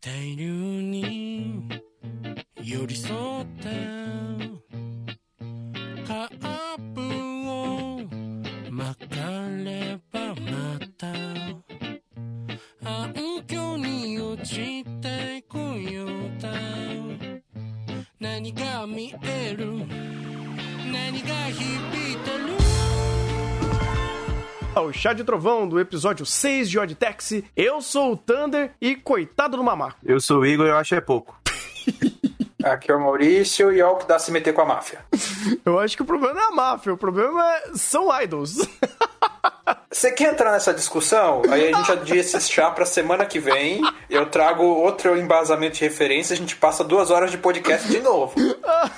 大量に寄り添って O Chá de Trovão do episódio 6 de Odd Taxi. Eu sou o Thunder e coitado do mamaco. Eu sou o Igor e eu acho é pouco. Aqui é o Maurício e é o que dá se meter com a máfia. Eu acho que o problema não é a máfia, o problema é... são idols. Você quer entrar nessa discussão? Aí a gente adia esse chá pra semana que vem. Eu trago outro embasamento de referência. A gente passa duas horas de podcast de novo.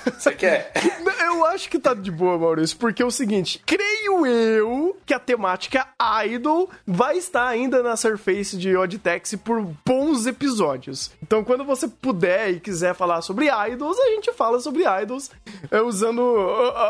Você quer? Eu acho que tá de boa, Maurício, porque é o seguinte: creio eu que a temática Idol vai estar ainda na Surface de Odd Taxi por bons episódios. Então, quando você puder e quiser falar sobre idols, a gente fala sobre idols é, usando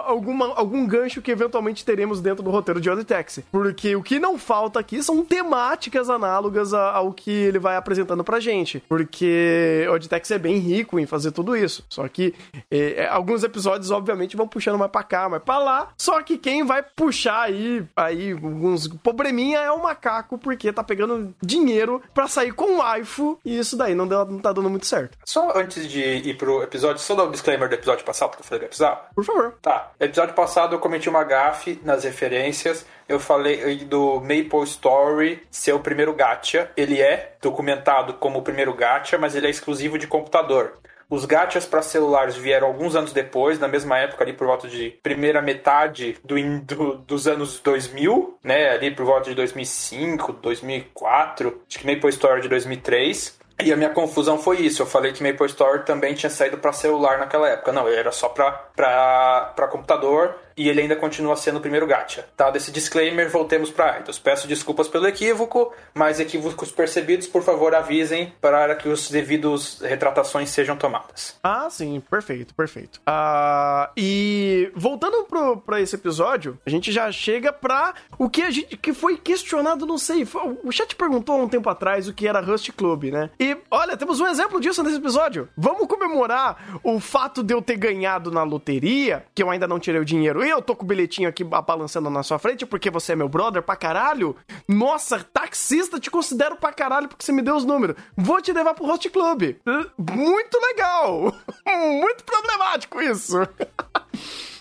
alguma, algum gancho que eventualmente teremos dentro do roteiro de Odd Taxi. Porque o que não falta aqui são temáticas análogas ao que ele vai apresentando pra gente. Porque Odd Taxi é bem rico em fazer tudo isso. Só que é, é, alguns episódios, obviamente, vão puxando mais pra cá, mais pra lá. Só que quem vai puxar aí, aí alguns probleminha é o macaco, porque tá pegando dinheiro pra sair com o waifu. E isso daí não, deu- não tá dando muito certo. Só antes de ir pro episódio, só dar um disclaimer do episódio passado que eu falei que precisava. Por favor. Tá, episódio passado eu cometi uma gafe nas referências. Eu falei do Maple Story ser o primeiro gacha. Ele é documentado como o primeiro gacha, mas ele é exclusivo de computador. Os gachas para celulares vieram alguns anos depois, na mesma época, ali por volta de primeira metade do, do- dos anos 2000, né? Ali por volta de 2005, 2004, acho que Maple Story de 2003. E a minha confusão foi isso. Eu falei que Maple Story também tinha saído para celular naquela época. Não, era só para computador e ele ainda continua sendo o primeiro gacha. Dado esse disclaimer, voltemos para Idols. Peço desculpas pelo equívoco, mas equívocos percebidos, por favor, avisem para que os devidos retratações sejam tomadas. Ah, sim, perfeito, perfeito. Ah, e voltando pro, pra esse episódio, a gente já chega pra o que a gente que foi questionado, não sei. foi- o chat perguntou há um tempo atrás o que era Rust Club, né? E olha, temos um exemplo disso nesse episódio. Vamos comemorar o fato de eu ter ganhado na loteria, que eu ainda não tirei o dinheiro, eu tô com o bilhetinho aqui balançando na sua frente, porque você é meu brother pra caralho. Nossa, taxista, te considero pra caralho porque você me deu os números. Vou te levar pro Host Club. Muito legal. Muito problemático isso.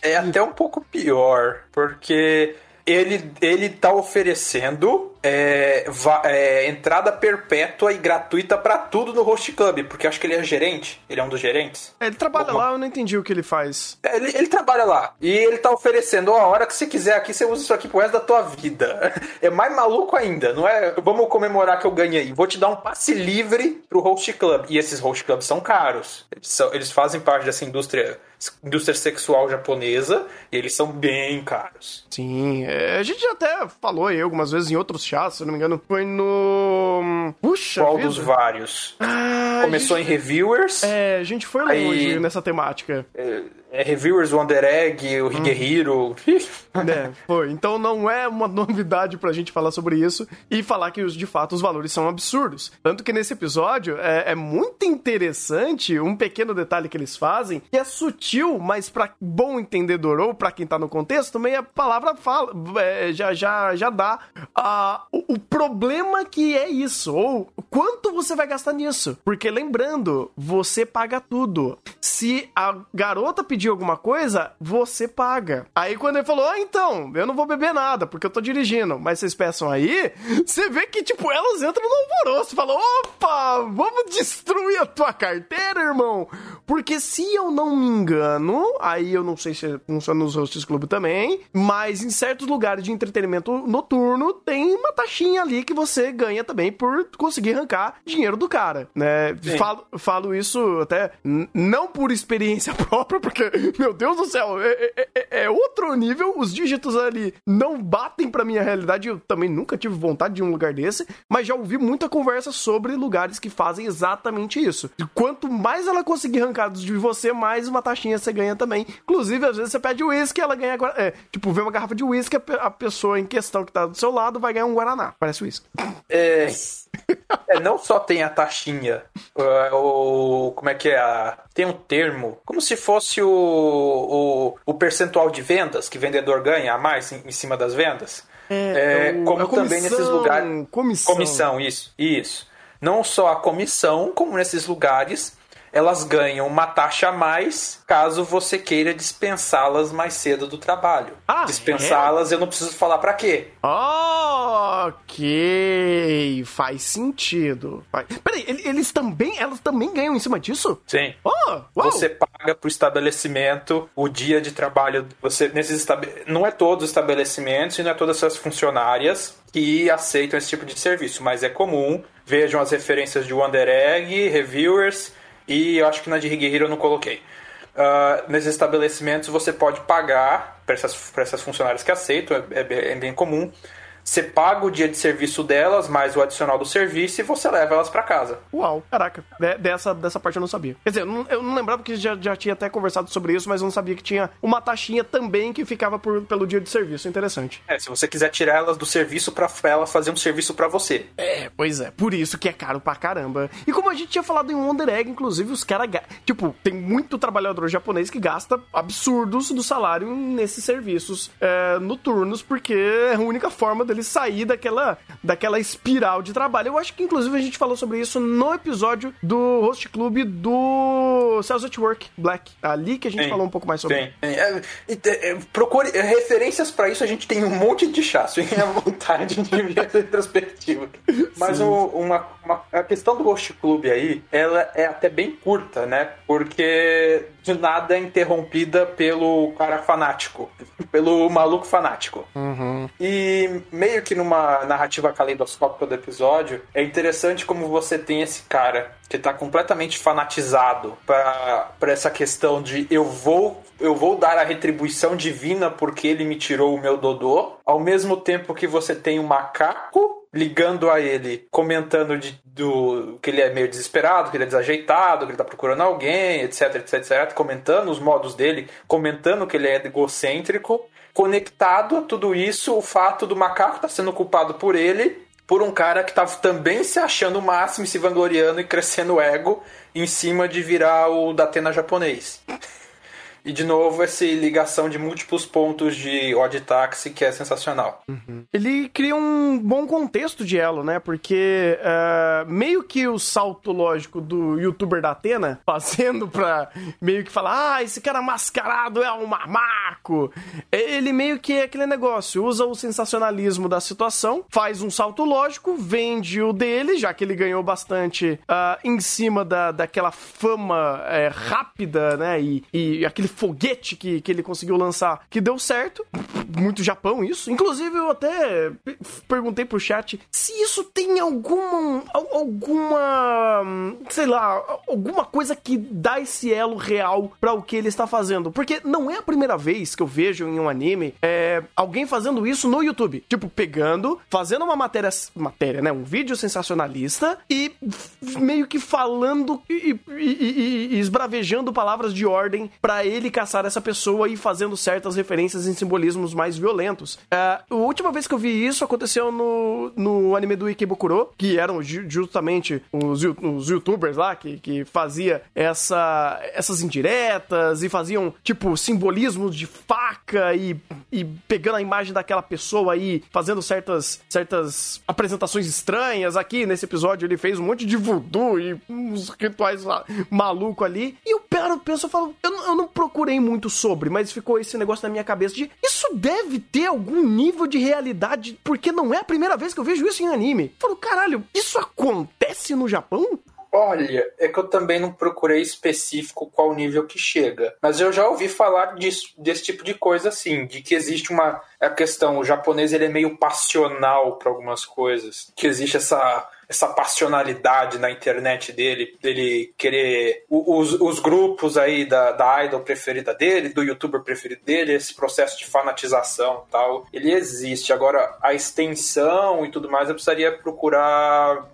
É até um pouco pior, porque ele, ele tá oferecendo é, é, entrada perpétua e gratuita pra tudo no Host Club, porque eu acho que ele é gerente, ele é um dos gerentes. Ele trabalha Alguma- lá, eu não entendi o que ele faz. É, Ele, ele trabalha lá e ele tá oferecendo, ó, a hora que você quiser aqui, você usa isso aqui pro resto da tua vida. É mais maluco ainda, não é? Vamos comemorar que eu ganhei. Vou te dar um passe livre pro Host Club. E esses Host Clubs são caros. Eles, são- eles fazem parte dessa indústria, indústria sexual japonesa e eles são bem caros. Sim, é, a gente já até falou aí algumas vezes em outros chats, se não me engano. Foi no. Puxa, Qual vida. dos vários? Ah, Começou gente- em Reviewers. É, a gente foi longe Aí- nessa temática. É, Reviewers, Wonder Egg, o Higehiro. É, foi. Então não é uma novidade pra gente falar sobre isso e falar que, de fato, os valores são absurdos. Tanto que nesse episódio é, é muito interessante um pequeno detalhe que eles fazem, que é sutil, mas pra bom entendedor ou pra quem tá no contexto, também a palavra fala, é, já, já, já dá o, o problema que é isso, ou quanto você vai gastar nisso. Porque lembrando, você paga tudo. Se a garota pedir alguma coisa, você paga. Aí quando ele falou, ah, então, eu não vou beber nada, porque eu tô dirigindo, mas vocês peçam aí, você vê que, tipo, elas entram no alvoroço, falam, opa, vamos destruir a tua carteira, irmão. Porque se eu não me engano, aí eu não sei se funciona nos hosts club também, mas em certos lugares de entretenimento noturno tem uma taxinha ali que você ganha também por conseguir arrancar dinheiro do cara, né? Sim. Falo, falo isso até não por experiência própria, porque, meu Deus do céu, é, é- é- é outro nível, os dígitos ali não batem pra minha realidade, eu também nunca tive vontade de um lugar desse, mas já ouvi muita conversa sobre lugares que fazem exatamente isso. E quanto mais ela conseguir arrancar de você, mais uma taxinha você ganha também. Inclusive, às vezes você pede uísque, ela ganha. É, tipo, vê uma garrafa de uísque, a pessoa em questão que tá do seu lado vai ganhar um Guaraná. Parece uísque. É, É, não só tem a taxinha, uh, o, como é que é? A, tem um termo, como se fosse o, o, o percentual de vendas que o vendedor ganha a mais em, em cima das vendas. É, é, como também nesses lugares. Comissão. Comissão, isso, isso. Não só a comissão, como nesses lugares elas ganham uma taxa a mais caso você queira dispensá-las mais cedo do trabalho. Ah, Dispensá-las, é? eu não preciso falar para quê. Ok, faz sentido. Peraí, eles também, elas também ganham em cima disso? Sim. Oh, você paga pro estabelecimento o dia de trabalho. Você nesses não é todos os estabelecimentos e não é todas as funcionárias que aceitam esse tipo de serviço, mas é comum. Vejam as referências de Wonder Egg, Reviewers e eu acho que na de Higueira eu não coloquei. Uh, nesses estabelecimentos você pode pagar para essas, essas funcionárias que aceitam, é, é, é bem comum você paga o dia de serviço delas, mais o adicional do serviço, e você leva elas para casa. Uau, caraca. dessa, dessa parte eu não sabia. Quer dizer, eu não, eu não lembrava que já, já tinha até conversado sobre isso, mas eu não sabia que tinha uma taxinha também que ficava por, pelo dia de serviço. Interessante. É, se você quiser tirar elas do serviço pra ela fazer um serviço para você. É, pois é. Por isso que é caro pra caramba. E como a gente tinha falado em Wonder Egg, inclusive, os caras. Tipo, tem muito trabalhador japonês que gasta absurdos do salário nesses serviços é, noturnos, porque é a única forma deles ele sair daquela, daquela espiral de trabalho. Eu acho que, inclusive, a gente falou sobre isso no episódio do Host Club do Cells at Work Black. Ali que a gente sim, falou um pouco mais sobre. Sim. É, é, procure referências para isso, a gente tem um monte de chasso. Fiquem à vontade de ver essa retrospectiva. Mas o, uma, uma, a questão do Host Club aí, ela é até bem curta, né? Porque de nada é interrompida pelo cara fanático, pelo maluco fanático. Uhum. E meio que numa narrativa calendoscópica do episódio, é interessante como você tem esse cara que tá completamente fanatizado para essa questão de eu vou eu vou dar a retribuição divina porque ele me tirou o meu dodô, ao mesmo tempo que você tem um macaco ligando a ele, comentando de, do que ele é meio desesperado, que ele é desajeitado, que ele tá procurando alguém, etc, etc, etc, comentando os modos dele, comentando que ele é egocêntrico, conectado a tudo isso, o fato do macaco tá sendo culpado por ele, por um cara que tava também se achando o máximo, se vangloriando e crescendo o ego em cima de virar o Datena japonês. E de novo, essa ligação de múltiplos pontos de odd taxi que é sensacional. Uhum. Ele cria um bom contexto de elo, né? Porque uh, meio que o salto lógico do youtuber da Atena, fazendo pra meio que falar, ah, esse cara mascarado é um mamaco. Ele meio que é aquele negócio, usa o sensacionalismo da situação, faz um salto lógico, vende o dele, já que ele ganhou bastante uh, em cima da, daquela fama é, rápida, né? E, e aquele foguete que, que ele conseguiu lançar que deu certo. Muito Japão isso. Inclusive, eu até perguntei pro chat se isso tem alguma. alguma. sei lá, alguma coisa que dá esse elo real para o que ele está fazendo. Porque não é a primeira vez que eu vejo em um anime é, alguém fazendo isso no YouTube. Tipo, pegando, fazendo uma matéria. matéria, né? Um vídeo sensacionalista e meio que falando e, e, e, e esbravejando palavras de ordem para ele ele caçar essa pessoa e fazendo certas referências em simbolismos mais violentos. Uh, a última vez que eu vi isso aconteceu no, no anime do Ikebukuro, que eram justamente os, os youtubers lá que, que fazia essa, essas indiretas e faziam, tipo, simbolismos de faca e, e pegando a imagem daquela pessoa aí, fazendo certas, certas apresentações estranhas. Aqui nesse episódio ele fez um monte de voodoo e uns rituais maluco ali. E eu paro, penso, eu falo, eu, eu não procurei muito sobre, mas ficou esse negócio na minha cabeça de isso deve ter algum nível de realidade, porque não é a primeira vez que eu vejo isso em anime. Falo, caralho, isso acontece no Japão? Olha, é que eu também não procurei específico qual nível que chega. Mas eu já ouvi falar disso, desse tipo de coisa assim, de que existe uma a questão, o japonês ele é meio passional para algumas coisas, que existe essa essa passionalidade na internet dele, dele querer os, os grupos aí da, da idol preferida dele, do youtuber preferido dele, esse processo de fanatização tal, ele existe. Agora, a extensão e tudo mais, eu precisaria procurar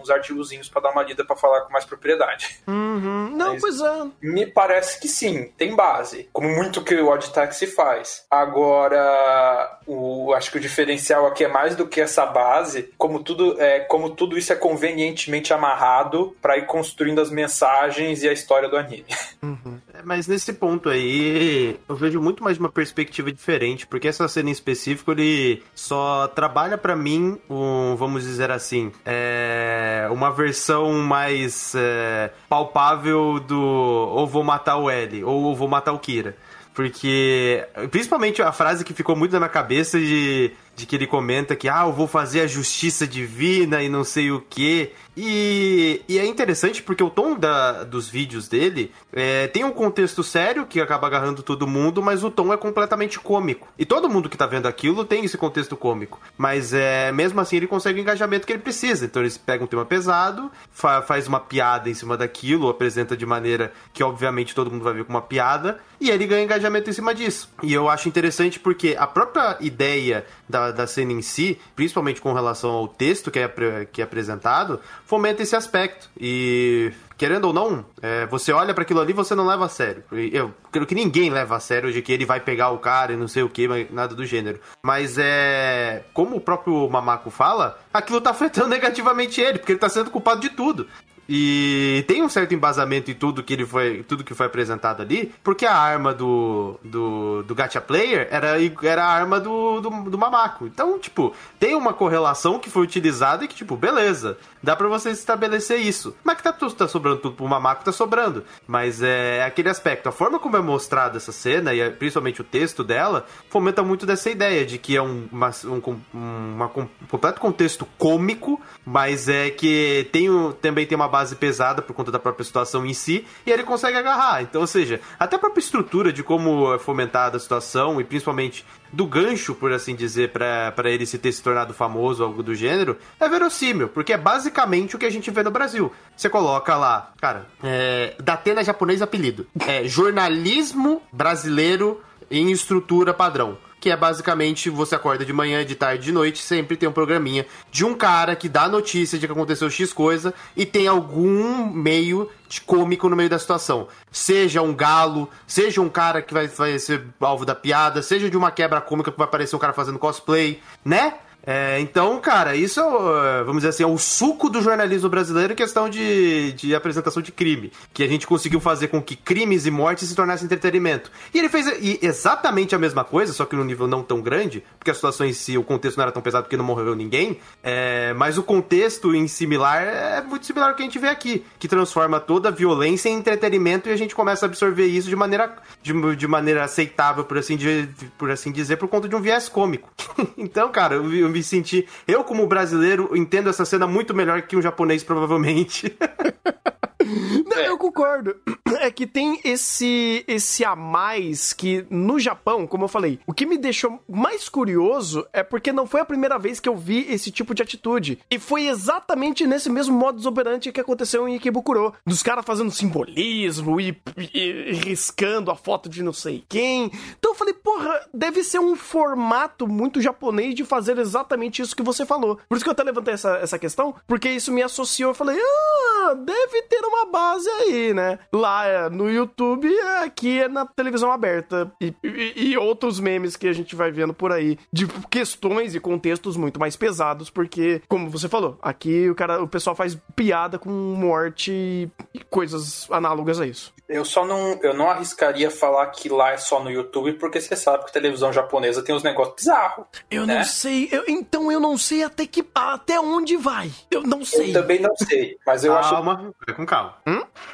uns artigozinhos para dar uma lida para falar com mais propriedade. Uhum. Não, Mas- pois é. Me parece que sim, tem base. Como muito que o Odd Taxi faz. Agora, o, acho que o diferencial aqui é mais do que essa base, como tudo, é, como tudo isso é convenientemente amarrado para ir construindo as mensagens e a história do anime. É, Mas nesse ponto aí, eu vejo muito mais uma perspectiva diferente, porque essa cena em específico, ele só trabalha pra mim, um, vamos dizer assim, é, uma versão mais é, palpável do ou vou matar o L, ou vou matar o Kira. Porque, principalmente a frase que ficou muito na minha cabeça de, de que ele comenta que, ah, eu vou fazer a justiça divina e não sei o quê. E, e é interessante porque o tom da, dos vídeos dele é, tem um contexto sério que acaba agarrando todo mundo, mas o tom é completamente cômico. E todo mundo que tá vendo aquilo tem esse contexto cômico. Mas é, mesmo assim ele consegue o engajamento que ele precisa. Então eles pegam um tema pesado, fa- faz uma piada em cima daquilo, apresenta de maneira que obviamente todo mundo vai ver como uma piada, e ele ganha engajamento em cima disso. E eu acho interessante porque a própria ideia da, da cena em si, principalmente com relação ao texto que é, que é apresentado, fomenta esse aspecto. E querendo ou não, é, você olha para aquilo ali você não leva a sério. Eu creio que ninguém leva a sério de que ele vai pegar o cara e não sei o que, nada do gênero. Mas é. Como o próprio Mamaco fala, aquilo tá afetando negativamente ele, porque ele tá sendo culpado de tudo. E tem um certo embasamento em tudo que ele foi, tudo que foi apresentado ali, porque a arma do do, do Gacha Player era, era a arma do, do, do Mamaco. Então, tipo, tem uma correlação que foi utilizada e que, tipo, beleza, dá pra você estabelecer isso. Mas que tá, tá sobrando tudo pro Mamaco, tá sobrando. Mas é aquele aspecto, a forma como é mostrada essa cena, e é, principalmente o texto dela, fomenta muito dessa ideia de que é um, uma, um, uma um completo contexto cômico, mas é que tem também tem uma base pesada por conta da própria situação em si, e ele consegue agarrar. Então, ou seja, até a própria estrutura de como é fomentada a situação, e principalmente do gancho, por assim dizer, pra ele se ter se tornado famoso, algo do gênero, é verossímil, porque é basicamente o que a gente vê no Brasil. Você coloca lá, cara, é, Datena japonês apelido, é jornalismo brasileiro em estrutura padrão. Que é basicamente você acorda de manhã, de tarde, de noite, sempre tem um programinha de um cara que dá notícia de que aconteceu X coisa e tem algum meio de cômico no meio da situação. Seja um galo, seja um cara que vai, vai ser alvo da piada, seja de uma quebra cômica que vai aparecer um cara fazendo cosplay, né? É, então, cara, isso é, o, vamos dizer assim, é o suco do jornalismo brasileiro em questão de, de apresentação de crime. Que a gente conseguiu fazer com que crimes e mortes se tornassem entretenimento. E ele fez exatamente a mesma coisa, só que num nível não tão grande, porque a situação em si, o contexto não era tão pesado porque não morreu ninguém. é, mas o contexto em similar é muito similar ao que a gente vê aqui, que transforma toda a violência em entretenimento e a gente começa a absorver isso de maneira, de, de maneira aceitável, por assim, de- por assim dizer, por conta de um viés cômico. então, cara, eu, me- eu me senti. Eu, como brasileiro, entendo essa cena muito melhor que um japonês, provavelmente. Não, eu concordo. É que tem esse esse a mais que no Japão, como eu falei, o que me deixou mais curioso é porque não foi a primeira vez que eu vi esse tipo de atitude. E foi exatamente nesse mesmo modus operandi que aconteceu em Ikebukuro. Dos caras fazendo simbolismo e, e- e riscando a foto de não sei quem. Então eu falei, porra, deve ser um formato muito japonês de fazer exatamente isso que você falou. Por isso que eu até levantei essa, essa questão, porque isso me associou. Eu falei, ah, deve ter uma base aí, né? Lá é no YouTube, é, aqui é na televisão aberta. E, e- e outros memes que a gente vai vendo por aí, de questões e contextos muito mais pesados, porque, como você falou, aqui o cara, o pessoal faz piada com morte e e coisas análogas a isso. Eu só não, eu não arriscaria falar que lá é só no YouTube, porque você sabe que a televisão japonesa tem uns negócios bizarros. Eu né? não sei, eu- então eu não sei até que até onde vai. Eu não sei. Eu também não sei, mas eu acho calma, vai com calma.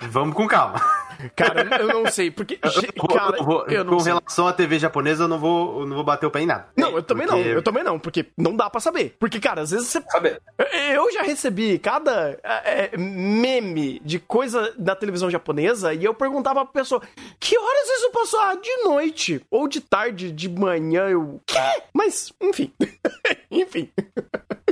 Vamos com calma. Cara, eu não sei, porque Eu cara, eu vou- eu não com sei. relação à TV japonesa, eu não vou, eu não vou bater o pé em nada. Não, eu também Porque- não, eu também não, porque não dá pra saber. Porque, cara, às vezes você. Sabe? Eu já recebi cada é, é, meme de coisa da televisão japonesa e eu perguntava pra pessoa: que horas isso passou? Ah, de noite. Ou de tarde, de manhã. Eu. Quê? Mas, enfim. enfim.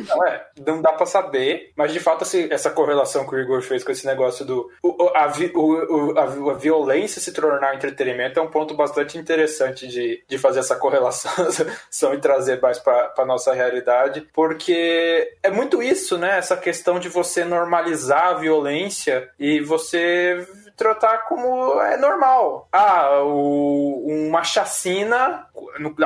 Não, é, não dá pra saber, mas de fato assim, essa correlação que o Igor fez com esse negócio do. O, a, vi, o, a, a, violência se tornar entretenimento é um ponto bastante interessante de, de fazer essa correlação e trazer mais pra, pra nossa realidade, porque é muito isso, né? Essa questão de você normalizar a violência e você tratar como é normal. Ah, o, uma chacina,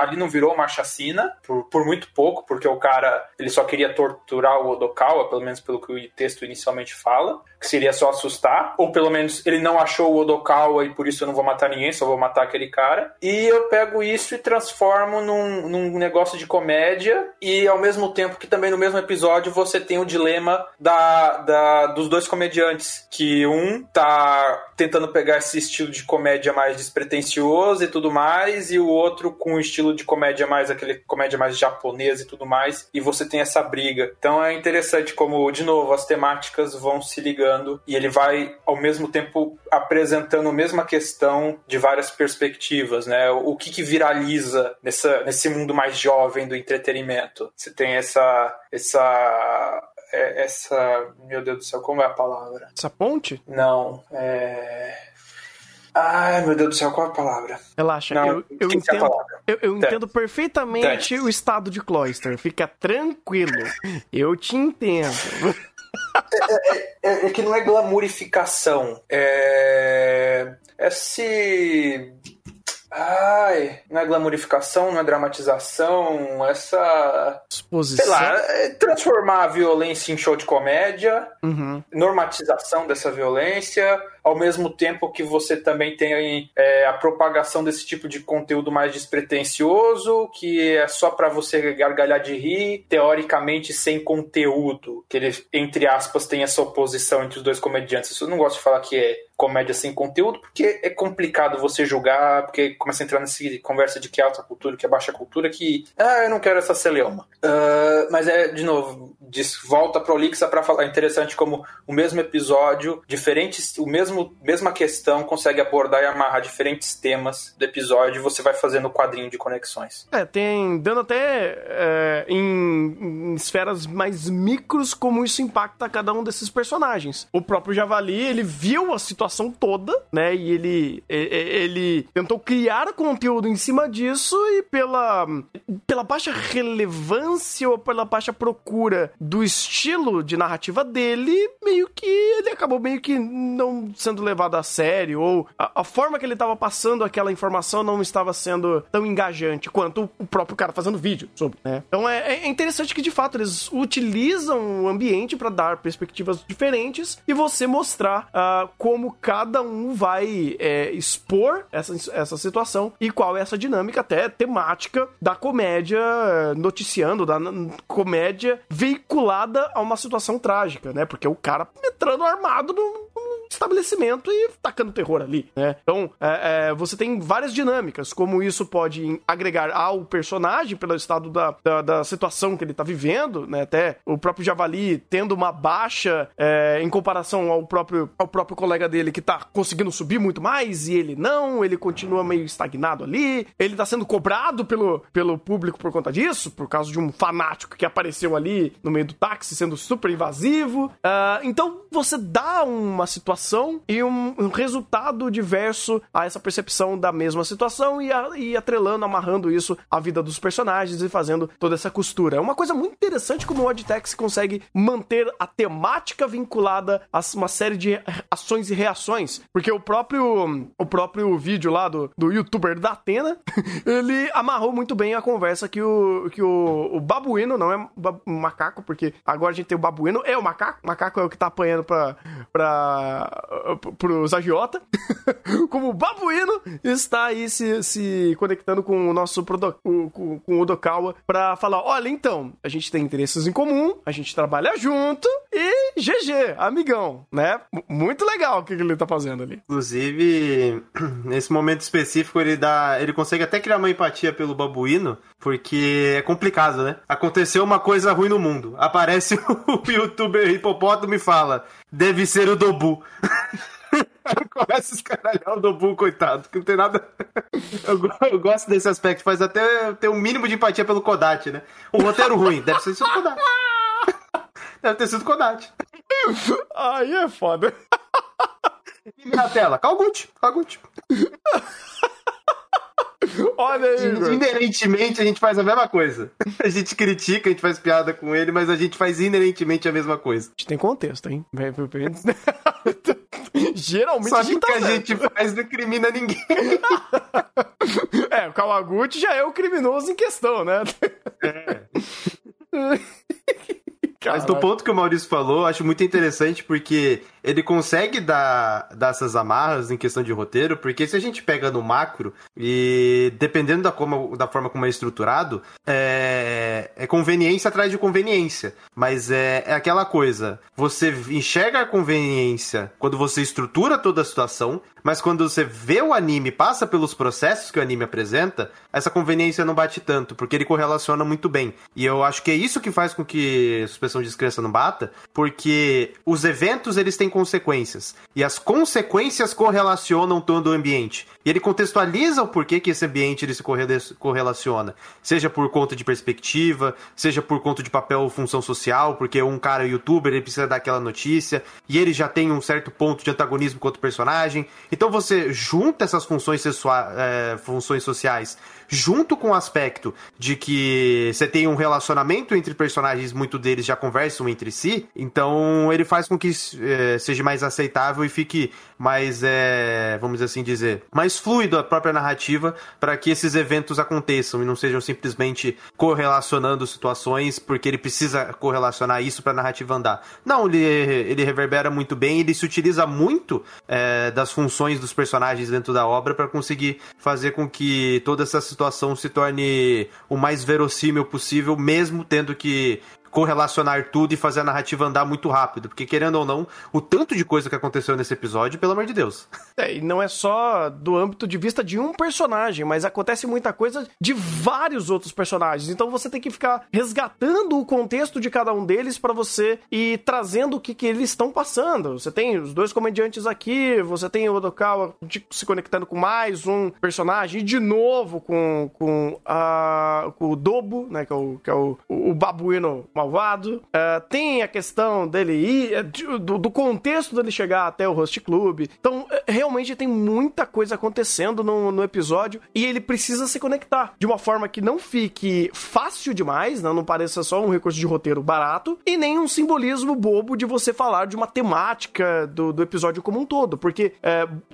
ali não virou uma chacina, por, por muito pouco, porque o cara ele só queria torturar o Odokawa, pelo menos pelo que o texto inicialmente fala, que seria só assustar, ou pelo menos ele não achou o Odokawa e por isso eu não vou matar ninguém, só vou matar aquele cara. E eu pego isso e transformo num, num negócio de comédia, e ao mesmo tempo que também no mesmo episódio você tem o dilema da, da, dos dois comediantes, que um tá tentando pegar esse estilo de comédia mais despretensioso e tudo mais, e o outro com um estilo de comédia mais aquele comédia mais japonesa e tudo mais, e você tem essa briga. Então é interessante como, de novo, as temáticas vão se ligando e ele vai ao mesmo tempo apresentando a mesma questão de várias perspectivas, né? O que, que viraliza nessa, nesse mundo mais jovem do entretenimento? Você tem essa essa é, essa. Meu Deus do céu, como é a palavra? Essa ponte? Não. É. Ai, meu Deus do céu, qual é a palavra? Relaxa, Não, eu, eu entendo, eu, eu entendo perfeitamente o estado de Cloyster. Fica tranquilo. Eu te entendo. É, é, é, é, que não é glamourificação. É. É se Ai, não é glamorificação, não é dramatização, essa. Exposição. Sei lá, é transformar a violência em show de comédia, uhum. normatização dessa violência, ao mesmo tempo que você também tem é, a propagação desse tipo de conteúdo mais despretensioso, que é só para você gargalhar de rir, teoricamente sem conteúdo, que ele, entre aspas, tem essa oposição entre os dois comediantes. Eu não gosto de falar que é comédia sem conteúdo, porque é complicado você julgar, porque começa a entrar nessa conversa de que é alta cultura, que é baixa cultura, que, ah, eu não quero essa celeuma. Uh, mas é, de novo, diz, volta pro Lixa para falar, é interessante como o mesmo episódio, diferentes, o mesmo mesma questão consegue abordar e amarrar diferentes temas do episódio você vai fazendo o quadrinho de conexões. É, tem. dando até é, em, em, esferas mais micros como isso impacta cada um desses personagens. O próprio Javali, ele viu a situação toda, né? E ele, ele tentou criar conteúdo em cima disso e pela, pela baixa relevância ou pela baixa procura do estilo de narrativa dele, meio que ele acabou meio que não sendo levado a sério, ou a, a forma que ele estava passando aquela informação não estava sendo tão engajante quanto o próprio cara fazendo vídeo sobre, né? Então é, é interessante que de fato eles utilizam o ambiente para dar perspectivas diferentes e você mostrar uh, como cada um vai é, expor essa, essa situação e qual é essa dinâmica até temática da comédia noticiando, da comédia veiculada a uma situação trágica, né? Porque o cara entrando armado num estabelecimento e tacando terror ali, né? Então, é, é, você tem várias dinâmicas, como isso pode agregar ao personagem pelo estado da, da, da, situação que ele tá vivendo, né? Até o próprio Javali tendo uma baixa é, em comparação ao próprio, ao próprio colega dele que tá conseguindo subir muito mais e ele não, ele continua meio estagnado ali, ele tá sendo cobrado pelo, pelo público por conta disso, por causa de um fanático que apareceu ali no meio do táxi sendo super invasivo. Uh, então, você dá uma situação e um, um, resultado diverso a essa percepção da mesma situação e, a, e atrelando, amarrando isso à vida dos personagens e fazendo toda essa costura. É uma coisa muito interessante como o Oddtex consegue manter a temática vinculada a uma série de ações e reações, porque o próprio o próprio vídeo lá do, do youtuber da Atena, ele amarrou muito bem a conversa que o, que o, o babuíno, não é macaco, porque agora a gente tem o babuíno, é o macaco, o macaco é o que tá apanhando pra, pra pros agiota, como o Babuíno está aí se, se conectando com o nosso prodo, com, com, o Odokawa para falar: olha, então, a gente tem interesses em comum, a gente trabalha junto e GG, amigão, né? Muito legal o que ele tá fazendo ali. Inclusive, nesse momento específico, ele dá. Ele consegue até criar uma empatia pelo babuíno, porque é complicado, né? Aconteceu uma coisa ruim no mundo. Aparece o youtuber hipopótamo e fala: deve ser o Dobu. Começa a escaralhar o Dobu, coitado, que não tem nada. Eu, eu, gosto desse aspecto, faz até ter um mínimo de empatia pelo Kodachi, né? Um roteiro ruim, deve ser o Kodachi. Deve ter sido Kodachi. Aí é foda. Minha tela, Calgut, Calgut. Olha aí, Igor. Inerentemente a gente faz a mesma coisa. A gente critica, a gente faz piada com ele, mas a gente faz inerentemente a mesma coisa. A gente tem contexto, hein? Geralmente Só a gente que tá que a certo. gente faz não crimina ninguém. É, o Kawaguchi já é o criminoso em questão, né? Mas do ponto que o Maurício falou, eu acho muito interessante porque ele consegue dar, dar essas amarras em questão de roteiro, porque se a gente pega no macro, e dependendo da, como, da forma como é estruturado, é, é conveniência atrás de conveniência. Mas é, é aquela coisa, você enxerga a conveniência quando você estrutura toda a situação, mas quando você vê o anime, passa pelos processos que o anime apresenta, essa conveniência não bate tanto, porque ele correlaciona muito bem. E eu acho que é isso que faz com que a suspensão de descrença não bata, porque os eventos eles têm consequências, e as consequências correlacionam todo o ambiente. E ele contextualiza o porquê que esse ambiente ele se correla- correlaciona, seja por conta de perspectiva, seja por conta de papel ou função social, porque um cara youtuber ele precisa dar aquela notícia, e ele já tem um certo ponto de antagonismo com outro personagem. Então você junta essas funções, é, funções sociais junto com o aspecto de que você tem um relacionamento entre personagens, muito deles já conversam entre si, então ele faz com que é, seja mais aceitável e fique mais, é, vamos assim dizer, mais fluido a própria narrativa para que esses eventos aconteçam e não sejam simplesmente correlacionando situações porque ele precisa correlacionar isso para a narrativa andar. Não, ele, ele reverbera muito bem, ele se utiliza muito é, das funções dos personagens dentro da obra para conseguir fazer com que toda essa situação se torne o mais verossímil possível, mesmo tendo que correlacionar tudo e fazer a narrativa andar muito rápido, porque querendo ou não, o tanto de coisa que aconteceu nesse episódio, pelo amor de Deus. É, e não é só do âmbito de vista de um personagem, mas acontece muita coisa de vários outros personagens. Então você tem que ficar resgatando o contexto de cada um deles pra você e trazendo o que, que eles estão passando. Você tem os dois comediantes aqui, você tem o Odokawa se conectando com mais um personagem, e de novo com, com, a, com o Dobo, né, que é o, que é o, o babuíno malvado. Ah, tem a questão dele ir, de- do, do contexto dele chegar até o Host Club. Então, eh, realmente tem muita coisa acontecendo no, no episódio e ele precisa se conectar de uma forma que não fique fácil demais, né, não pareça só um recurso de roteiro barato e nem um simbolismo bobo de você falar de uma temática do, do episódio como um todo, porque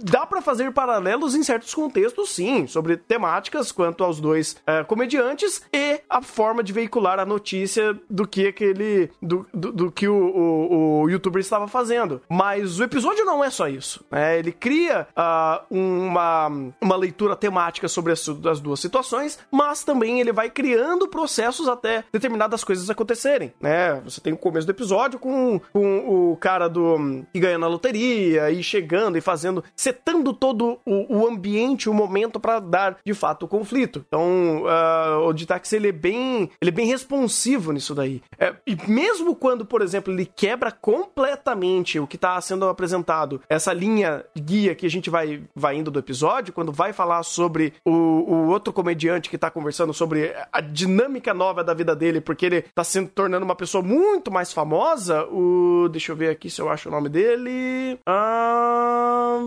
dá pra fazer paralelos em certos contextos, sim, sobre temáticas quanto aos dois comediantes e a forma de veicular a notícia do que aquele do, do, do que o, o, o youtuber estava fazendo. Mas o episódio não é só isso. né? Ele cria ah, uma, uma leitura temática sobre as, as duas situações, mas também ele vai criando processos até determinadas coisas acontecerem. Né? Você tem o começo do episódio com, com o cara do que ganha na loteria e chegando e fazendo, setando todo o, o ambiente, o momento para dar de fato o conflito. Então, ah, o Ditax ele é bem, ele é bem responsivo nisso daí. É, e mesmo quando, por exemplo, ele quebra completamente o que está sendo apresentado, essa linha guia que a gente vai, vai indo do episódio, quando vai falar sobre o, o outro comediante que tá conversando sobre a dinâmica nova da vida dele, porque ele tá se tornando uma pessoa muito mais famosa, o. Deixa eu ver aqui se eu acho o nome dele. Ah,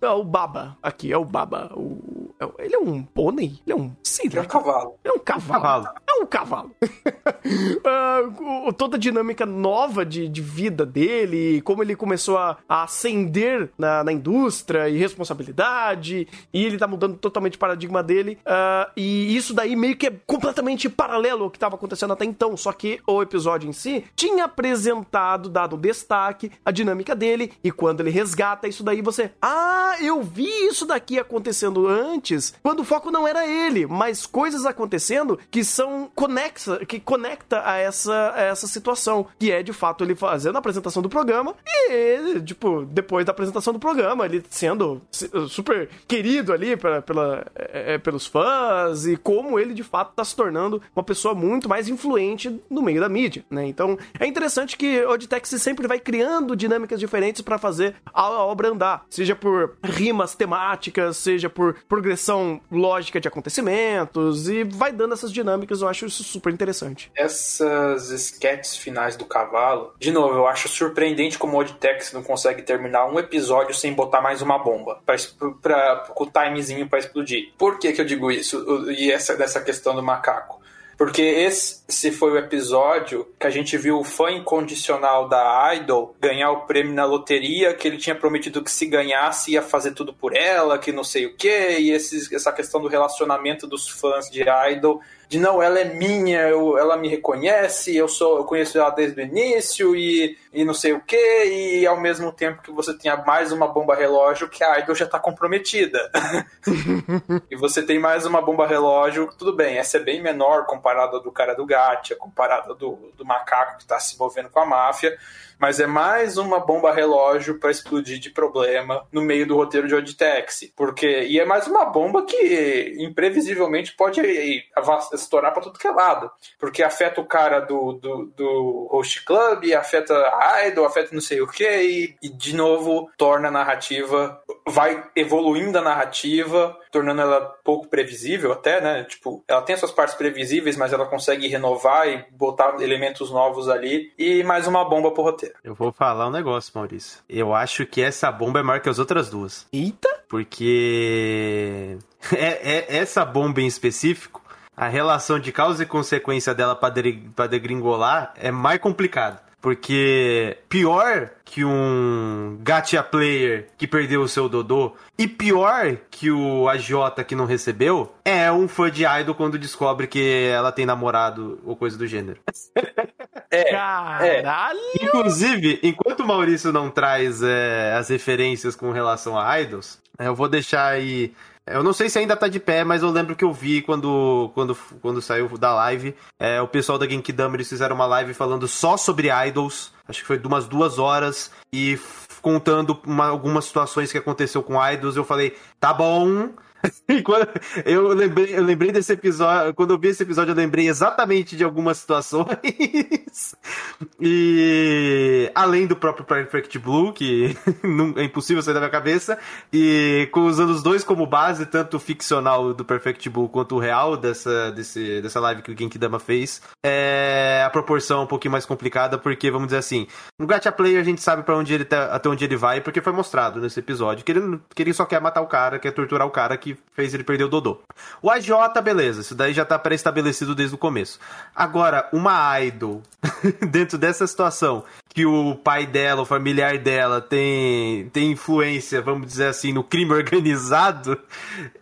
é o Baba. Aqui, é o Baba. O, é ele é um pônei? Ele é um. Sei É lá. um cavalo. É um cavalo. Cavalo. É um cavalo. O- toda a dinâmica nova de, de vida dele, como ele começou a, a ascender na, na indústria e responsabilidade, e ele tá mudando totalmente o paradigma dele. ah, e isso daí meio que é completamente paralelo ao que estava acontecendo até então. Só que o episódio em si tinha apresentado, dado destaque, a dinâmica dele, e quando ele resgata isso daí, você. Ah, eu vi isso daqui acontecendo antes, quando o foco não era ele, mas coisas acontecendo que são conexa, que conecta a essa, essa situação, que é de fato ele fazendo a apresentação do programa e ele, tipo, depois da apresentação do programa, ele sendo se- super querido ali pela, é, é, pelos fãs e como ele de fato tá se tornando uma pessoa muito mais influente no meio da mídia, né? Então é interessante que o Oditex sempre vai criando dinâmicas diferentes para fazer a obra andar, seja por rimas temáticas, seja por progressão lógica de acontecimentos e vai dando essas dinâmicas, eu acho isso super interessante. Essas sketches finais do cavalo, de novo, eu acho surpreendente como o Oditex não consegue terminar um episódio sem botar mais uma bomba pra, pra, com o timezinho para explodir. Por que, que eu digo isso? E essa dessa questão do macaco? Porque esse foi o episódio que a gente viu o fã incondicional da Idol ganhar o prêmio na loteria, que ele tinha prometido que se ganhasse ia fazer tudo por ela, que não sei o que, e esse, essa questão do relacionamento dos fãs de Idol de não, ela é minha, eu, ela me reconhece, eu sou, eu conheço ela desde o início e, e não sei o que, e ao mesmo tempo que você tenha mais uma bomba relógio que a Idol já tá comprometida. e você tem mais uma bomba relógio, tudo bem, essa é bem menor comparada do cara do Gacha, comparada do, do macaco que tá se envolvendo com a máfia, mas é mais uma bomba relógio para explodir de problema no meio do roteiro de Oditex. Porque, e é mais uma bomba que imprevisivelmente pode estourar para tudo que é lado. Porque afeta o cara do, do, do host club, afeta a idol, afeta não sei o que, e, e de novo torna a narrativa, vai evoluindo a narrativa, tornando ela pouco previsível até, né? Tipo, ela tem suas partes previsíveis, mas ela consegue renovar e botar elementos novos ali. E mais uma bomba pro roteiro. Eu vou falar um negócio, Maurício. Eu acho que essa bomba é maior que as outras duas. Eita! Porque é, é essa bomba em específico, a relação de causa e consequência dela para degringolar é mais complicado. Porque pior que um gacha player que perdeu o seu Dodô e pior que o agiota que não recebeu é um fã de idol quando descobre que ela tem namorado ou coisa do gênero. É, Caralho! É. Inclusive, enquanto o Maurício não traz é, as referências com relação a idols, eu vou deixar aí eu não sei se ainda tá de pé, mas eu lembro que eu vi quando, quando, quando saiu da live. É, o pessoal da Genkidama, eles fizeram uma live falando só sobre idols. Acho que foi de umas duas horas. E contando uma, algumas situações que aconteceu com idols. Eu falei, tá bom, eu, lembrei, eu lembrei desse episódio. Quando eu vi esse episódio, eu lembrei exatamente de algumas situações. e além do próprio Perfect Blue, que é impossível sair da minha cabeça. E usando os dois como base, tanto o ficcional do Perfect Blue quanto o real dessa, desse, dessa live que o Genkidama fez, é, a proporção é um pouquinho mais complicada, porque, vamos dizer assim, no Gacha Player a gente sabe para onde ele tá, até onde ele vai, porque foi mostrado nesse episódio que ele, que ele só quer matar o cara, quer torturar o cara que fez ele perder o Dodô. O AJ, beleza, isso daí já tá pré-estabelecido desde o começo. Agora, uma idol, dentro dessa situação, que o pai dela, o familiar dela, tem, tem influência, vamos dizer assim, no crime organizado,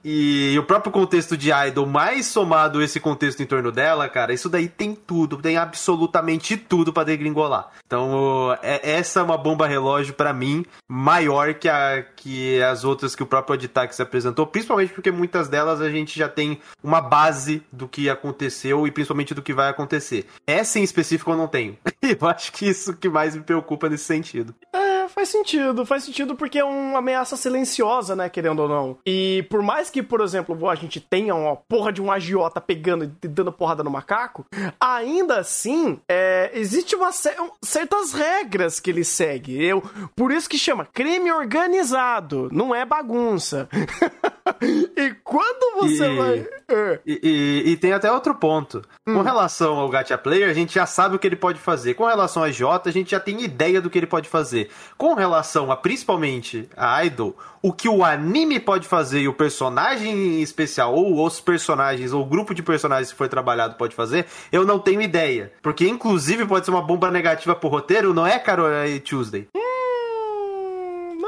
e o próprio contexto de idol, mais somado esse contexto em torno dela, cara, isso daí tem tudo, tem absolutamente tudo para degringolar. Então, é, essa é uma bomba relógio para mim, maior que, a, que as outras que o próprio Oditax apresentou, principalmente porque muitas delas a gente já tem uma base do que aconteceu e principalmente do que vai acontecer. Essa em específico eu não tenho. eu acho que isso que mais me preocupa nesse sentido. É, faz sentido, faz sentido porque é uma ameaça silenciosa, né, querendo ou não. E por mais que, por exemplo, a gente tenha uma porra de um agiota pegando e dando porrada no macaco, ainda assim, é, existe uma certas regras que ele segue. Eu, por isso que chama crime organizado, não é bagunça. e quando você e, vai. É. E, e, e, tem até outro ponto. Hum. Com relação ao Gacha Player, a gente já sabe o que ele pode fazer. Com relação a J, a gente já tem ideia do que ele pode fazer. Com relação a principalmente a Idol, o que o anime pode fazer e o personagem especial, ou os personagens, ou o grupo de personagens que foi trabalhado pode fazer, eu não tenho ideia. Porque, inclusive, pode ser uma bomba negativa pro roteiro, não é, Carol Tuesday? Hum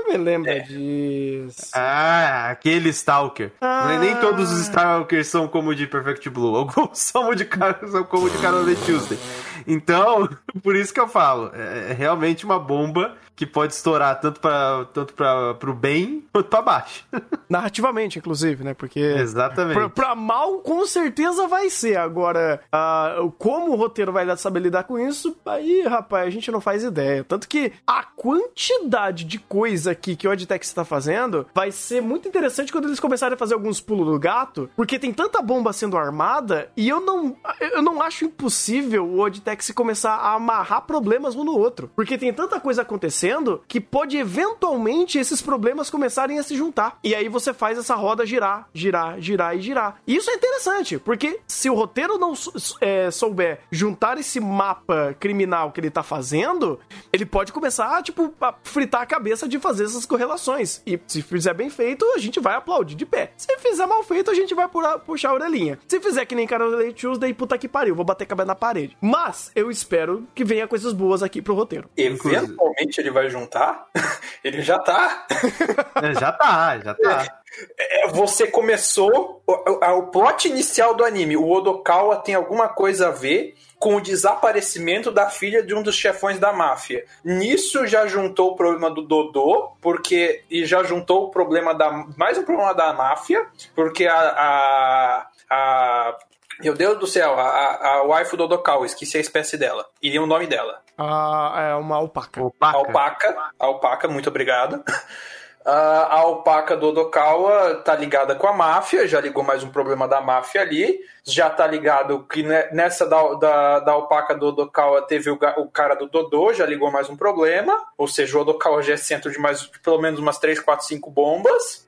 me lembra é. disso. Ah, aquele Stalker. Ah. Nem todos os Stalkers são como o de Perfect Blue. Alguns são, de, são como o de Carol Tuesday. Então, por isso que eu falo, é, é realmente uma bomba que pode estourar tanto para tanto para o bem quanto para baixo. Narrativamente, inclusive, né? Porque Exatamente. Para mal com certeza vai ser. Agora, uh, como o roteiro vai saber lidar com isso, aí, rapaz, a gente não faz ideia. Tanto que a quantidade de coisa aqui que o Adtex está fazendo, vai ser muito interessante quando eles começarem a fazer alguns pulos do gato, porque tem tanta bomba sendo armada e eu não, eu não acho impossível o Oditex começar a amarrar problemas um no outro, porque tem tanta coisa acontecendo que pode eventualmente esses problemas começarem a se juntar. E aí você faz essa roda girar, girar, girar e girar. E isso é interessante, porque se o roteiro não é, souber juntar esse mapa criminal que ele tá fazendo, ele pode começar, tipo, a fritar a cabeça de fazer essas correlações. E se fizer bem feito, a gente vai aplaudir de pé. Se fizer mal feito, a gente vai puxar a orelhinha. Se fizer que nem Carol Tuesday, puta que pariu, vou bater a cabeça na parede. Mas eu espero que venha coisas boas aqui pro roteiro. Eventualmente ele vai juntar? ele já tá. é, já tá, já tá. É, você começou o, o plot inicial do anime. O Odokawa tem alguma coisa a ver com o desaparecimento da filha de um dos chefões da máfia. Nisso já juntou o problema do Dodô, porque e já juntou o problema da mais um problema da máfia, porque a, a, a meu Deus do céu, a, a waifu do Odokawa, esqueci a espécie dela. E o nome dela. Ah, é uma alpaca. Alpaca. Alpaca, alpaca muito obrigado. a alpaca do Odokawa tá ligada com a máfia, já ligou mais um problema da máfia ali. Já tá ligado que nessa da, da, da alpaca do Odokawa teve o, o, cara do Dodô, já ligou mais um problema. Ou seja, o Odokawa já é centro de mais pelo menos umas 3, 4, 5 bombas.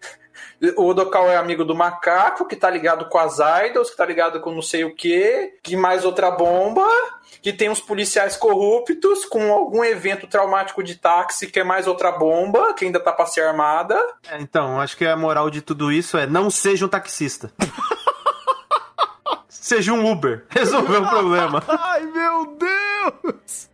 O Odokawa é amigo do macaco, que tá ligado com as idols, que tá ligado com não sei o que, que mais outra bomba que tem uns policiais corruptos com algum evento traumático de táxi, que é mais outra bomba, que ainda tá pra ser armada. É, então, acho que a moral de tudo isso é não seja um taxista. seja um Uber. Resolveu o problema. Ai, meu Deus!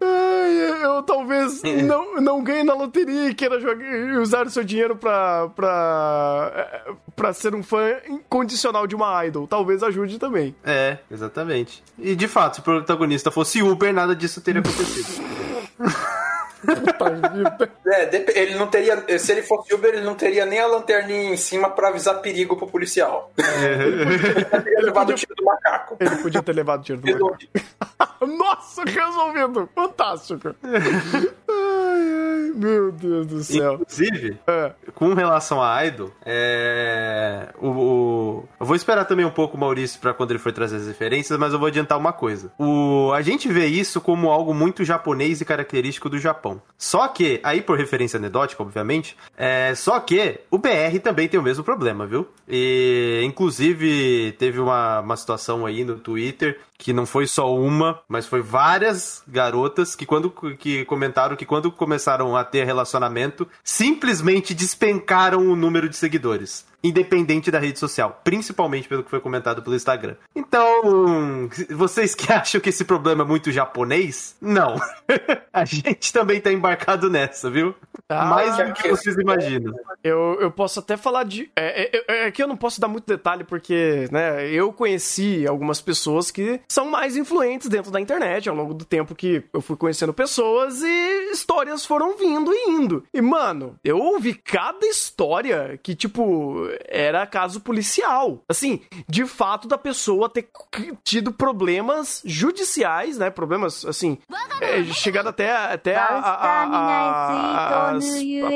Ai, eu talvez não, não ganhe na loteria e queira jogar, usar o seu dinheiro pra, pra, pra ser um fã incondicional de uma idol. Talvez ajude também. É, exatamente. E de fato, se o protagonista fosse Uber, nada disso teria acontecido. é, ele não teria. Se ele fosse Uber, ele não teria nem a lanterninha em cima pra avisar perigo pro policial. É. ele teria levado o tiro do macaco. Ele podia ter levado o tiro do macaco. Nossa, resolvido! Fantástico! Ai, ai, meu Deus do céu. Inclusive, é. com relação a Idol, é... o, o, eu vou esperar também um pouco o Maurício para quando ele for trazer as referências, mas eu vou adiantar uma coisa. O... A gente vê isso como algo muito japonês e característico do Japão. Só que, aí por referência anedótica, obviamente, é... só que o BR também tem o mesmo problema, viu? E, inclusive, teve uma, uma situação aí no Twitter que não foi só uma, mas foi várias garotas que quando que comentaram que quando começaram a ter relacionamento, simplesmente despencaram o número de seguidores independente da rede social, principalmente pelo que foi comentado pelo Instagram. Então, vocês que acham que esse problema é muito japonês, não. a gente também tá embarcado nessa, viu? Ah, Mais do que vocês imaginam. Eu, eu posso até falar de. É, é, é, que eu não posso dar muito detalhe, porque, né, eu conheci algumas pessoas que são mais influentes dentro da internet ao longo do tempo que eu fui conhecendo pessoas e histórias foram vindo e indo. E, mano, eu ouvi cada história que, tipo, era caso policial. Assim, de fato da pessoa ter tido problemas judiciais, né? Problemas, assim, é, chegado até, até a, a, a, a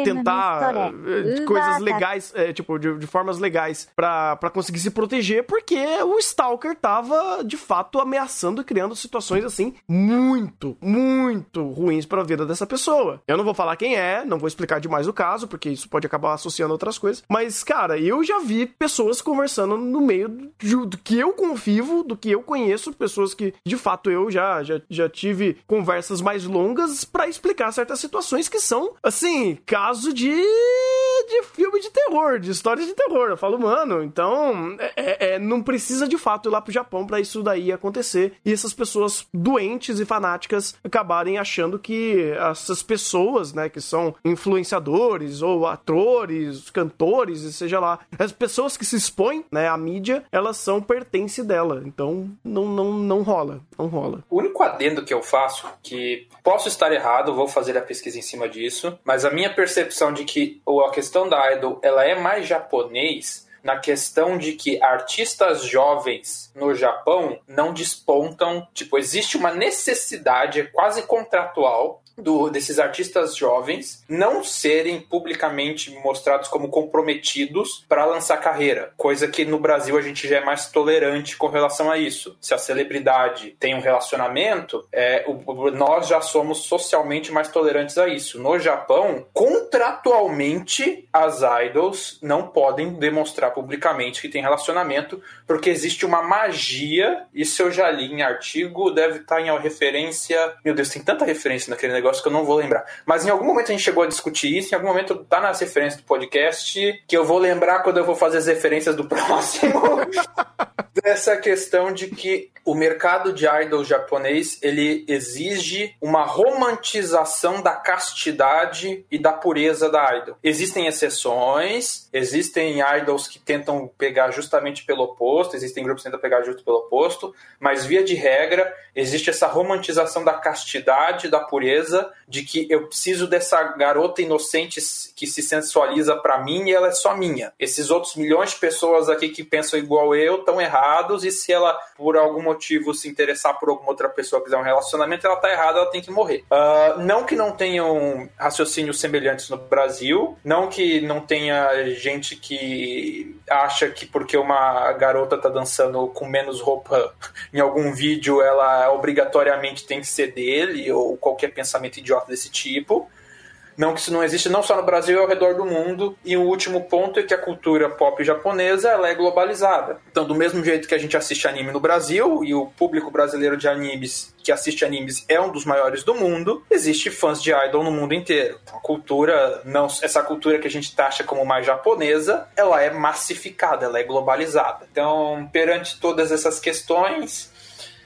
tentar eh, coisas legais, é, tipo, de, de, formas legais para conseguir se proteger, porque o Stalker tava, de fato, ameaçando e criando situações, assim, muito, muito ruins para a vida dessa pessoa. Eu não vou falar quem é, não vou explicar demais o caso, porque isso pode acabar associando outras coisas, mas, cara, eu já vi pessoas conversando no meio do, do, que eu convivo, do que eu conheço, pessoas que de fato eu já, já, já tive conversas mais longas para explicar certas situações que são, assim, caso de, de filme de terror, de história de terror. Eu falo, mano, então é, é, é não precisa de fato ir lá pro Japão para isso daí acontecer e essas pessoas doentes e fanáticas acabarem achando que essas pessoas, né, que são influenciadores ou atores, cantores, seja lá, as pessoas que se expõem, né, à mídia, elas são pertence dela. Então, não, não, não rola. Não rola. O único adendo que eu faço, que posso estar errado, vou fazer a pesquisa em cima disso, mas a minha percepção de que a questão da idol, ela é mais japonês na questão de que artistas jovens no Japão não despontam. Tipo, existe uma necessidade, é quase contratual, do, desses artistas jovens não serem publicamente mostrados como comprometidos para lançar carreira, coisa que no Brasil a gente já é mais tolerante com relação a isso. Se a celebridade tem um relacionamento, é, o, nós já somos socialmente mais tolerantes a isso. No Japão, contratualmente, as idols não podem demonstrar publicamente que tem relacionamento, porque existe uma magia, isso eu já li em artigo, deve estar em referência. Meu Deus, tem tanta referência naquele negócio que eu não vou lembrar. Mas em algum momento a gente chegou a discutir isso, em algum momento tá nas referências do podcast, que eu vou lembrar quando eu vou fazer as referências do próximo. Dessa questão de que o mercado de idol japonês ele exige uma romantização da castidade e da pureza da idol. Existem exceções, existem idols que tentam pegar justamente pelo oposto, existem grupos que tentam pegar justo pelo oposto, mas via de regra existe essa romantização da castidade, da pureza, de que eu preciso dessa garota inocente que se sensualiza para mim e ela é só minha. Esses outros milhões de pessoas aqui que pensam igual eu estão errados e se ela por algum motivo se interessar por alguma outra pessoa quiser um relacionamento, ela tá errada, ela tem que morrer. Uh, não que não tenham raciocínios semelhantes no Brasil, não que não tenha gente que acha que porque uma garota tá dançando com menos roupa em algum vídeo, ela obrigatoriamente tem que ser dele, ou qualquer pensamento idiota desse tipo. Não que isso não existe não só no Brasil, é ao redor do mundo. E o último ponto é que a cultura pop japonesa ela é globalizada. Então, do mesmo jeito que a gente assiste anime no Brasil, e o público brasileiro de animes que assiste animes é um dos maiores do mundo, existe fãs de idol no mundo inteiro. Então, a cultura, não, essa cultura que a gente taxa como mais japonesa, ela é massificada, ela é globalizada. Então, perante todas essas questões,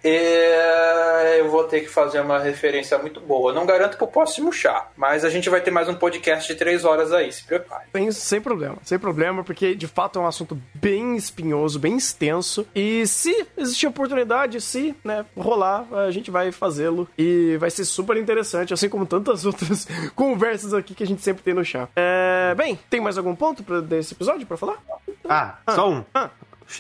é, eu vou ter que fazer uma referência muito boa. Não garanto que eu possa murchar, mas a gente vai ter mais um podcast de três horas aí, se prepare. Sem, sem problema, sem problema, porque de fato é um assunto bem espinhoso, bem extenso. E se existir oportunidade, se né, rolar, a gente vai fazê-lo. E vai ser super interessante, assim como tantas outras conversas aqui que a gente sempre tem no chá. É, bem, tem mais algum ponto pra, desse episódio para falar? Ah, ah, só um. Ah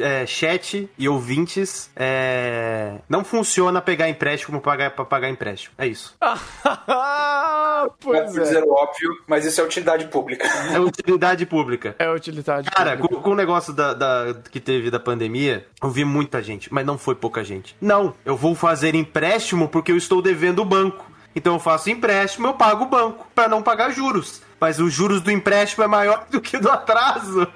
é, chat e ouvintes, é, não funciona pegar empréstimo pra pagar, pra pagar empréstimo. É isso. pois é. dizer o óbvio, mas isso é utilidade pública. É utilidade pública. É utilidade Cara, pública. Com, com, o negócio da, da, que teve da pandemia, eu vi muita gente, mas não foi pouca gente. Não, eu vou fazer empréstimo porque eu estou devendo o banco. Então eu faço empréstimo, eu pago o banco, para não pagar juros. Mas os juros do empréstimo é maior do que do atraso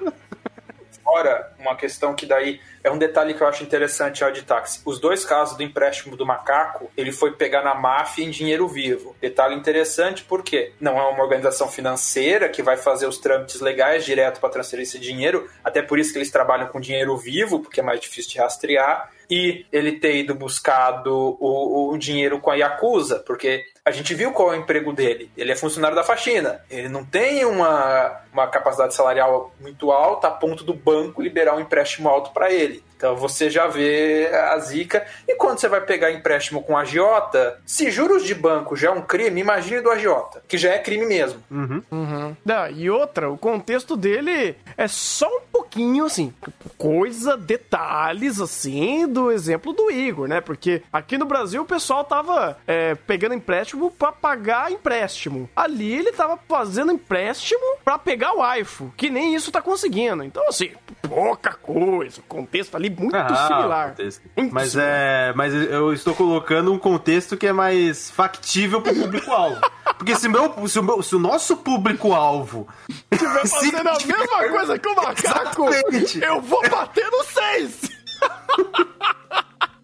fora uma questão que daí é um detalhe que eu acho interessante ao de táxi. Os dois casos do empréstimo do macaco, ele foi pegar na máfia em dinheiro vivo. Detalhe interessante porque não é uma organização financeira que vai fazer os trâmites legais direto para transferir esse dinheiro, até por isso que eles trabalham com dinheiro vivo, porque é mais difícil de rastrear e ele ter ido buscado o, o dinheiro com a Yakuza, porque a gente viu qual é o emprego dele. Ele é funcionário da faxina. Ele não tem uma, uma capacidade salarial muito alta a ponto do banco liberar um empréstimo alto para ele. Então você já vê a zica. E quando você vai pegar empréstimo com agiota, se juros de banco já é um crime, imagine do agiota, que já é crime mesmo. Uhum. Uhum. Não, e outra, o contexto dele é só um pouquinho assim, coisa, detalhes assim do exemplo do Igor, né? Porque aqui no Brasil o pessoal tava é, pegando empréstimo para pagar empréstimo. Ali ele tava fazendo empréstimo para pegar o iPhone, que nem isso tá conseguindo. Então, assim, pouca coisa. O contexto ali muito ah, similar. Muito mas similar. é. Mas eu estou colocando um contexto que é mais factível pro público-alvo. Porque se, meu, se, o, meu, se o nosso público-alvo estiver fazendo a mesma coisa que o macaco, Exatamente. eu vou bater no 6!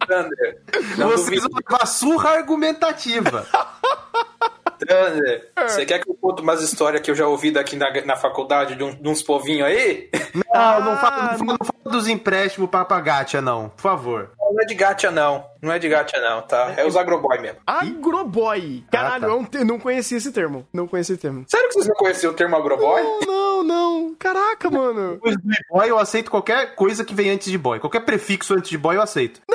Thunder, Vocês vão levar surra argumentativa. Thunder, é. você quer que eu conte umas histórias que eu já ouvi daqui na, na faculdade de, um, de uns povinhos aí? Não, ah, não, fala, não, não fala dos empréstimos pra Gacha, não. Por favor. Não é de gacha, não. Não é de gacha, não, tá? É os agroboy mesmo. Agroboy? Caralho, ah, tá. eu não conhecia esse termo. Não conhecia esse termo. Sério que vocês não conheciam o termo agroboy? Não, não, não. Caraca, mano. Depois do boy, eu aceito qualquer coisa que vem antes de boy. Qualquer prefixo antes de boy, eu aceito. Não.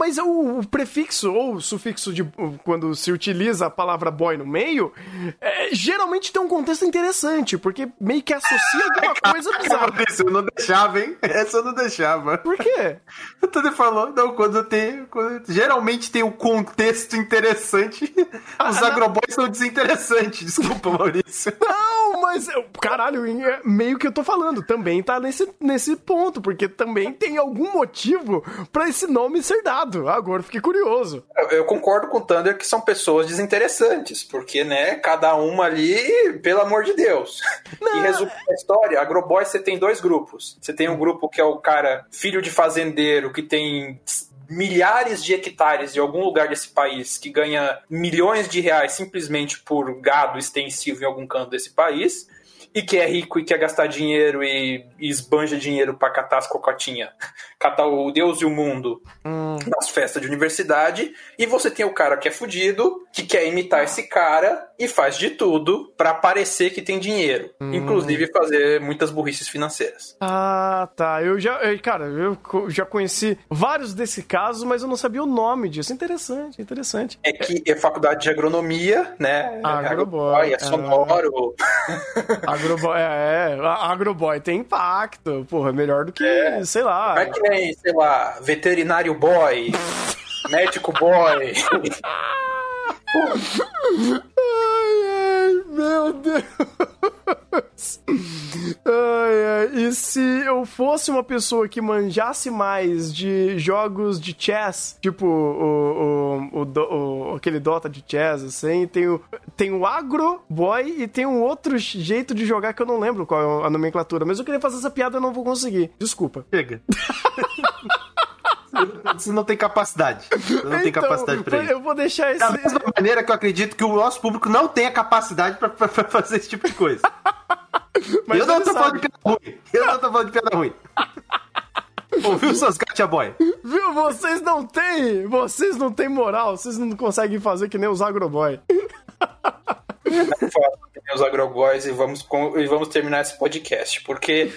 Mas o, o prefixo ou o sufixo de quando se utiliza a palavra boy no meio, é, geralmente tem um contexto interessante, porque meio que associa alguma coisa bizarra. Essa eu não deixava, hein? Essa eu não deixava. Por quê? O Tony falou, não, quando tem. Quando, geralmente tem um contexto interessante, Ah, os não. agroboys são desinteressantes. Desculpa, Maurício. Não, mas caralho, é meio que eu tô falando, também tá nesse, nesse ponto, porque também tem algum motivo pra esse nome ser dado. Agora eu fiquei curioso. Eu, eu concordo com o Thunder que são pessoas desinteressantes, porque, né, cada uma ali, pelo amor de Deus. E resumo a história, Agroboy você tem dois grupos. Você tem um grupo que é o cara, filho de fazendeiro, que tem milhares de hectares de algum lugar desse país, que ganha milhões de reais simplesmente por gado extensivo em algum canto desse país. E que é rico e quer gastar dinheiro e, e esbanja dinheiro pra catar as cocotinhas. Catar o Deus e o mundo nas festas de universidade, e você tem o cara que é fudido, que quer imitar esse cara e faz de tudo pra parecer que tem dinheiro, inclusive fazer muitas burrices financeiras. Ah, tá. Eu já, cara, eu já conheci vários desse caso, mas eu não sabia o nome disso. Interessante, interessante. É que é faculdade de agronomia, né? Agroboy, é sonoro. Agroboy, é, é, agroboy tem impacto. Porra, é melhor do que, sei lá. É que nem, sei lá, veterinário boy, médico boy. Ai, ai, meu Deus. Ai, ai. E se eu fosse uma pessoa que manjasse mais de jogos de chess, tipo o, o, o, o- aquele Dota de chess, assim, tem o, tem o Agro Boy e tem um outro jeito de jogar que eu não lembro qual é a nomenclatura, mas eu queria fazer essa piada e não vou conseguir. Desculpa. Chega. Você não tem capacidade. Você não tem Então, capacidade pra isso. Eu vou deixar esse. Da mesma maneira que eu acredito que o nosso público não tem a capacidade pra, pra- pra fazer esse tipo de coisa. Mas eu não tô falando sabe. de piada ruim. Eu não tô falando de piada ruim. Ouviu seus gacha boy? Viu? Vocês não têm. Vocês não têm moral. Vocês não conseguem fazer que nem os agroboy. Fala que nem os agroboys e vamos, com- e vamos terminar esse podcast, porque.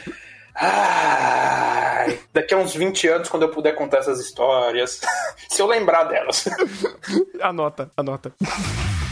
Ai, daqui a uns 20 anos, quando eu puder contar essas histórias, se eu lembrar delas. Anota, anota.「